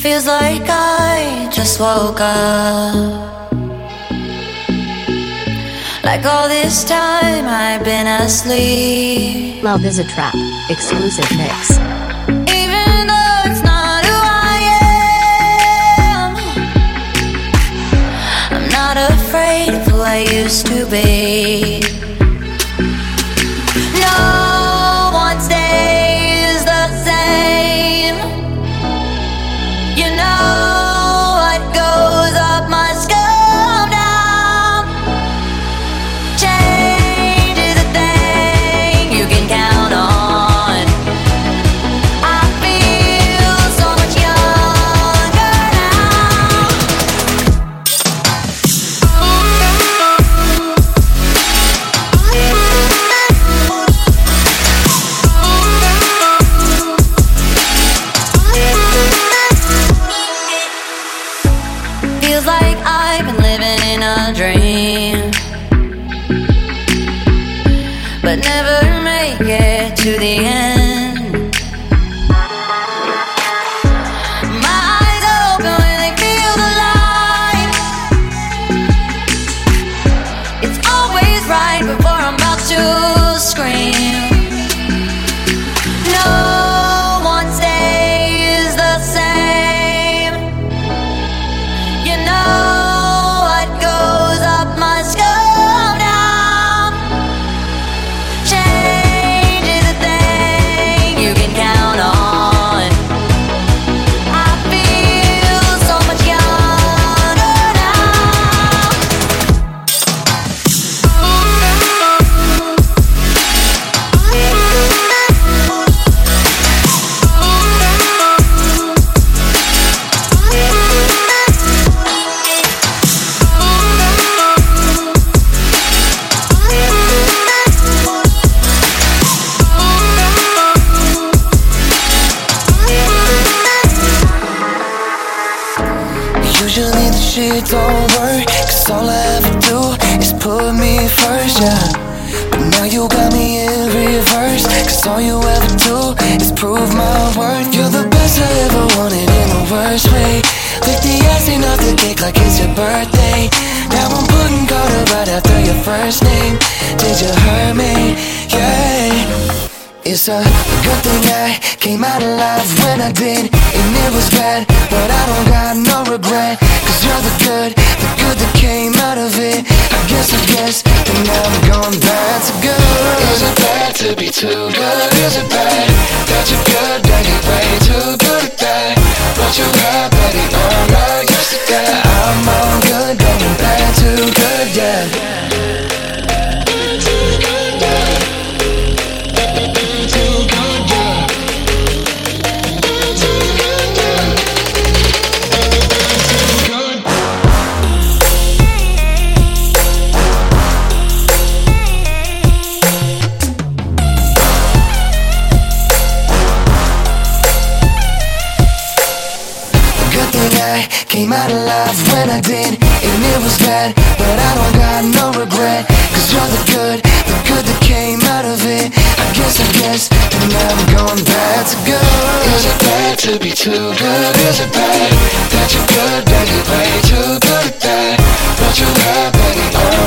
feels like I just woke up. Like all this time I've been asleep. Love is a trap. Exclusive mix. Even though it's not who I am, I'm not afraid of who I used to be. Came out alive when I did And it was bad, but I don't got no regret Cause you're the good, the good that came out of it I guess, I guess, and now I'm going back to good Is it bad to be too good? Is it bad that you're good, that you're way too good at that? What you got, baby, I'm I did And it was bad, but I don't got no regret Cause you're the good, the good that came out of it I guess, I guess, and now I'm going back to good Is it bad to be too good? Is it bad that you're good, that you're way too good at that? What you're got,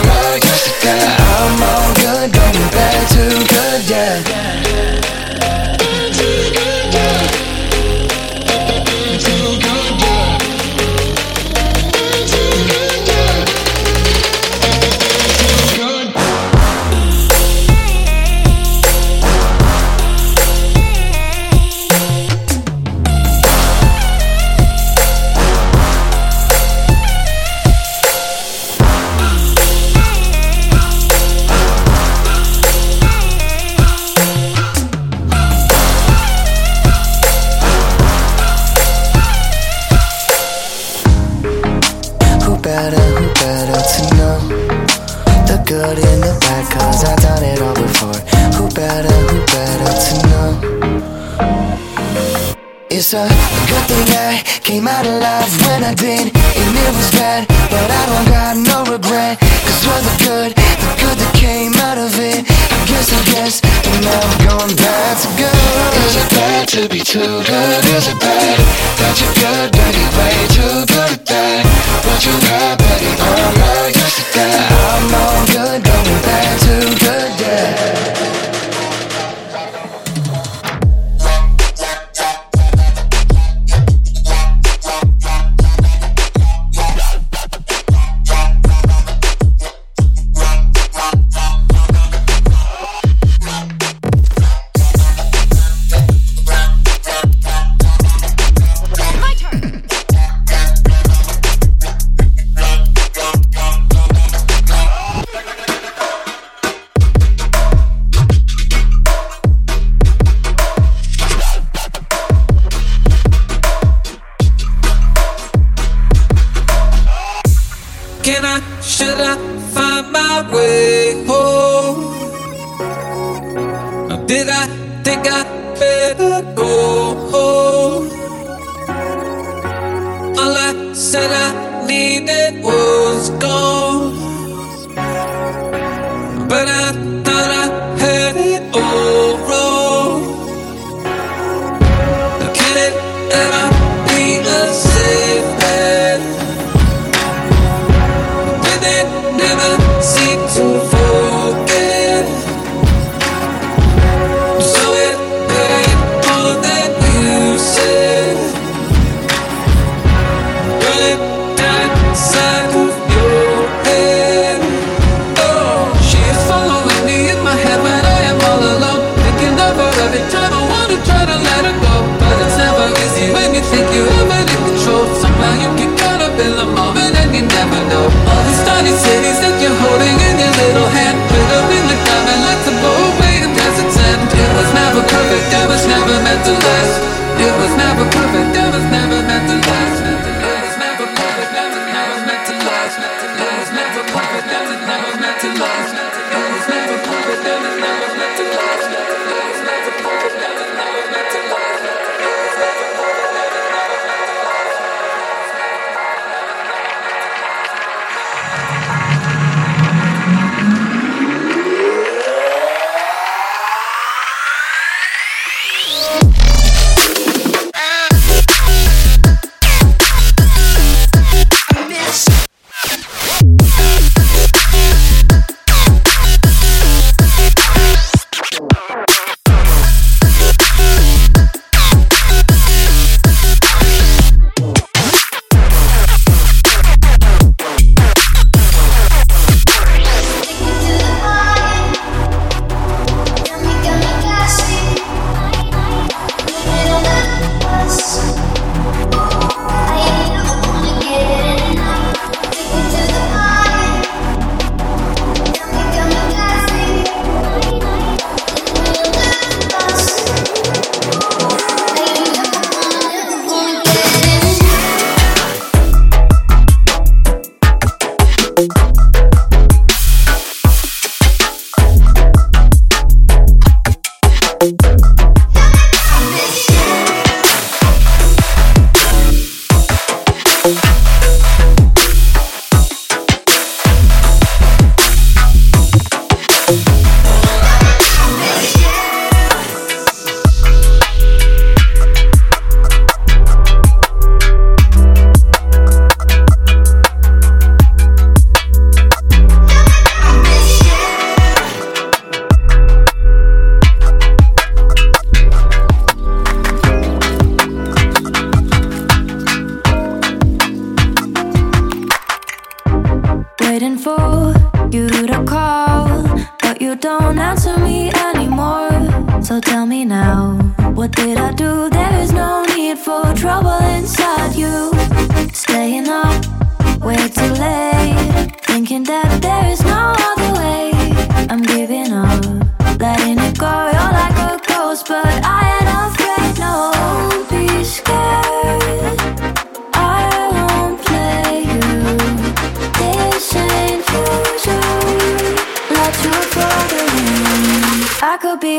A good thing I came out alive when I did And it was bad, but I don't got no regret Cause all the good, the good that came out of it I guess, I guess, and now I'm going back to good Is it bad to be too good? Is it bad that you're good, but you're way too good at that? What you got, baby, I'm not used to that I'm all good, going back to good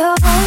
I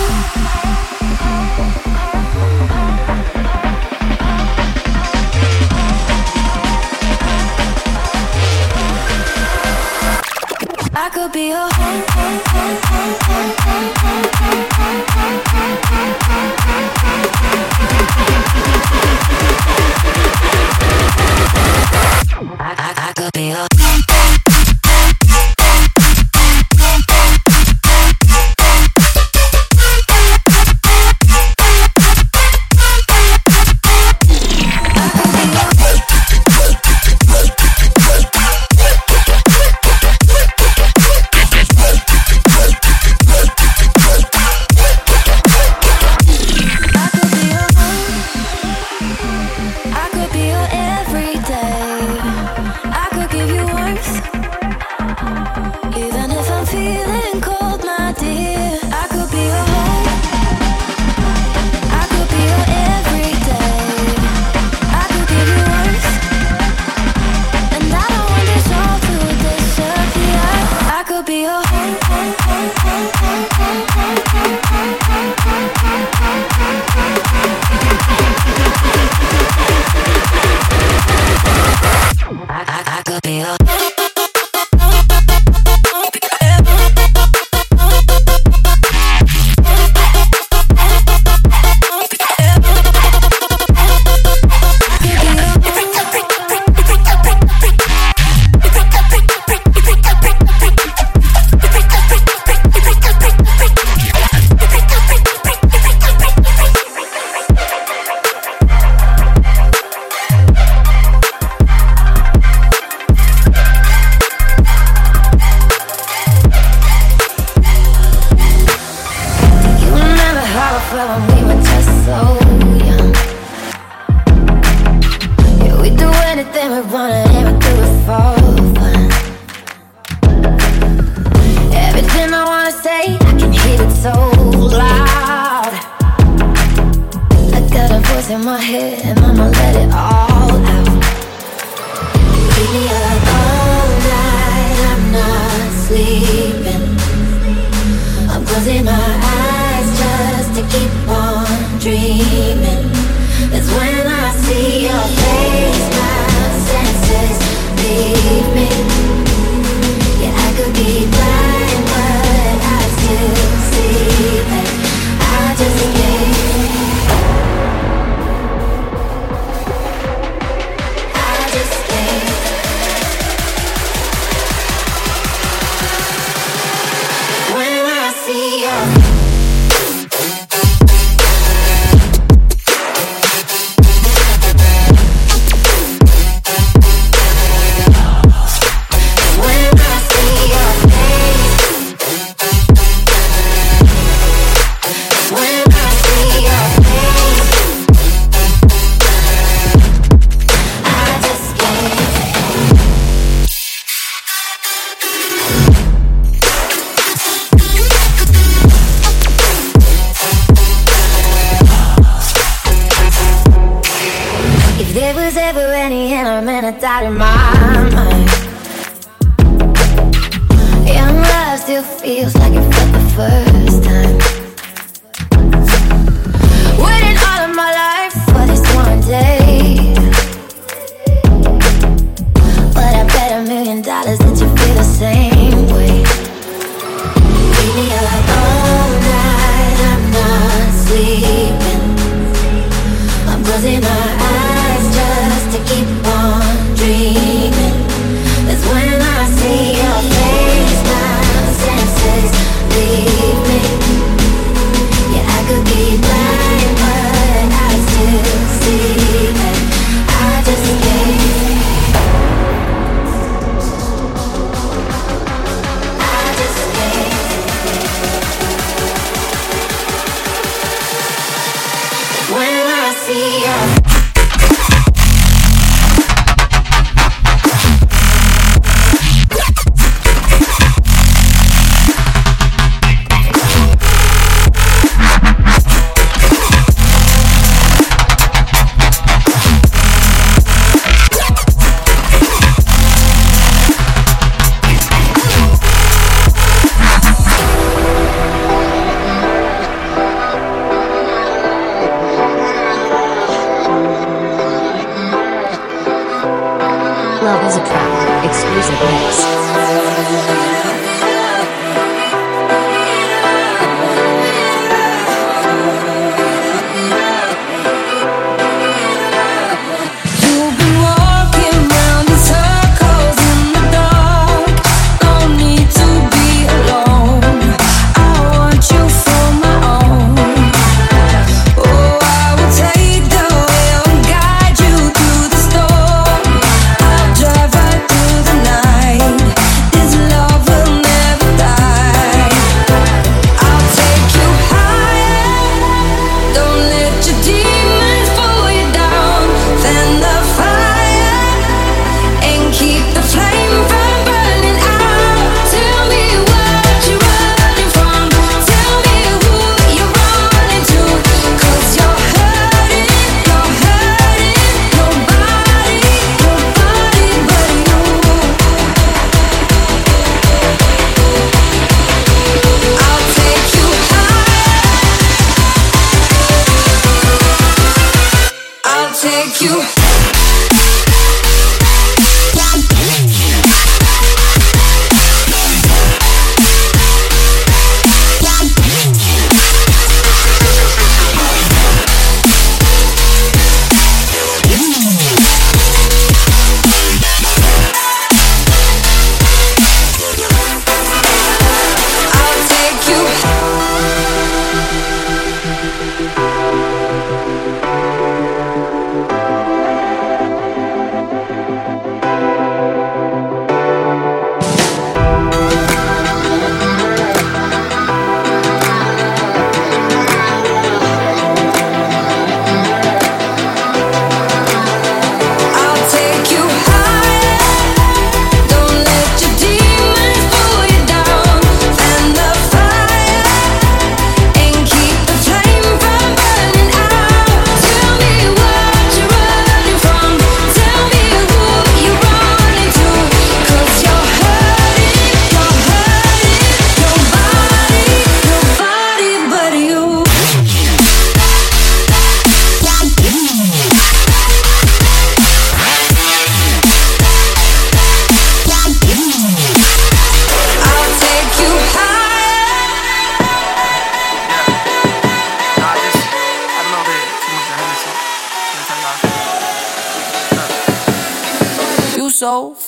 a doubt in my mind. Young love still feels like it felt the first time.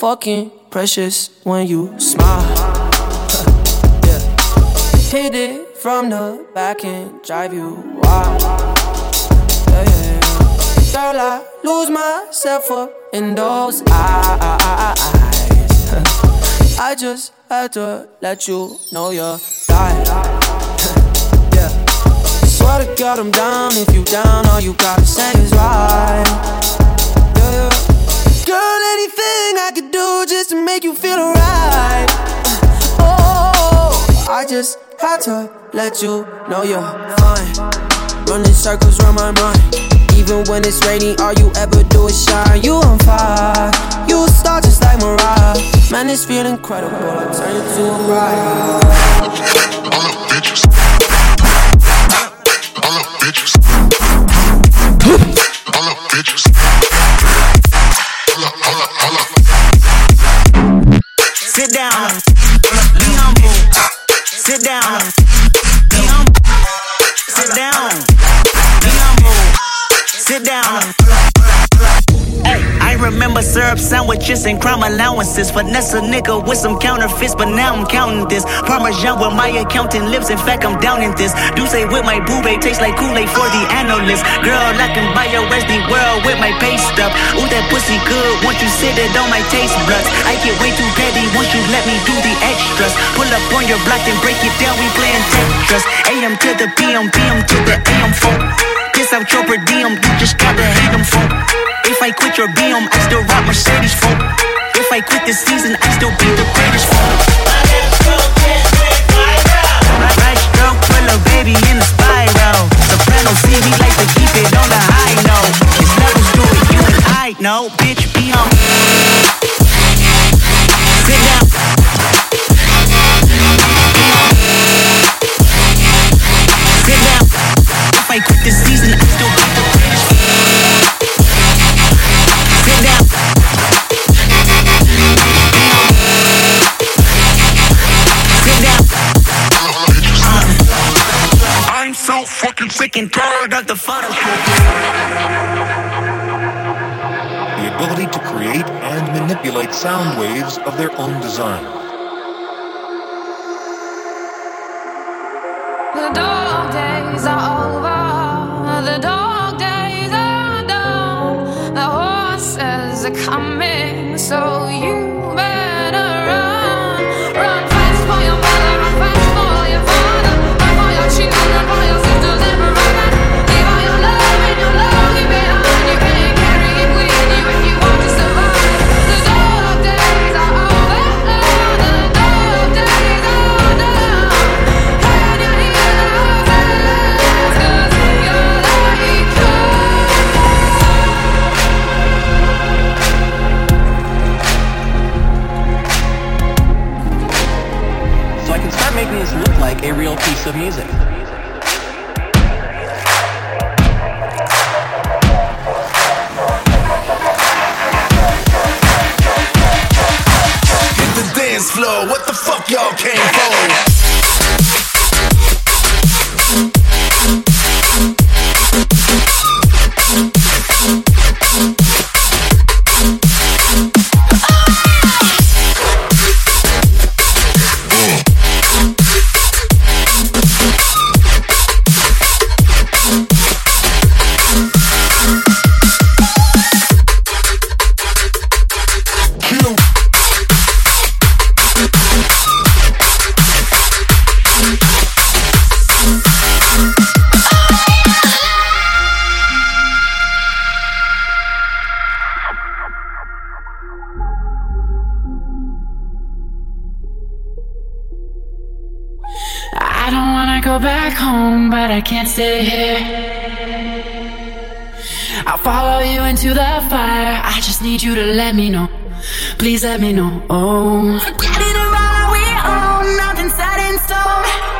Fucking precious when you smile. yeah. Hit it from the back and drive you wild. Yeah, yeah, yeah. Girl, I lose myself up in those eyes. I just had to let you know you're dying. yeah. Swear to God, I'm down if you down. All you gotta say is right. Girl, anything I could do just to make you feel alright. Uh, oh, I just had to let you know you're fine. Running circles around my mind. Even when it's raining, all you ever do is shine. You on fire, you a star just like Mariah. Man, it's feeling incredible. I turn you to a bride. All. All the bitches. All the bitches. Sit down. Uh. Uh. Be humble. Sit down. Be humble. Sit down. Be humble. Sit down. Remember syrup sandwiches and crime allowances. Finesse a nigga with some counterfeits, but now I'm counting this. Parmesan with my accountant lips. In fact, I'm down in this. Do say with my boo tastes like Kool-Aid for the analyst. Girl, I can buy your Westy world with my pay stuff. Ooh, that pussy good once you sit it on my taste buds. I get way too petty once you let me do the extras. Pull up on your block and break it down. We playing Tetris. AM to the PM, PM to the AM phone. Piss out your per diem, you just gotta hate them phone. If I quit your BM, I still rock Mercedes folk. If I quit this season, I still be the greatest folk. Stroke, put a baby in spiral. C, we like to keep it on the high note. It's you and I know. Bitch, be on. Sit down. And tired of the Photoshop. The ability to create and manipulate sound waves of their own design. I can't stay here. I'll follow you into the fire. I just need you to let me know. Please let me know. Oh. Around, we own nothing set in stone.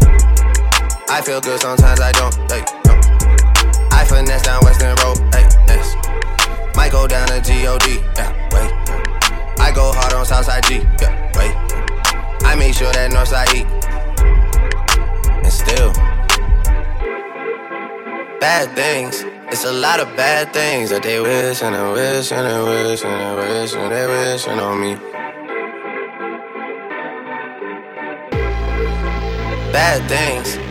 I feel good, sometimes I don't. Hey, no. I finesse down Western Road. Hey, yes. Might go down to G-O-D. Yeah, wait. I go hard on Southside G. Yeah, wait. I make sure that Northside E. And still, bad things. It's a lot of bad things that they wish and they wish and they wish and they wish and they wishing on me. Bad things.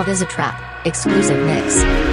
Love is a Trap, exclusive mix.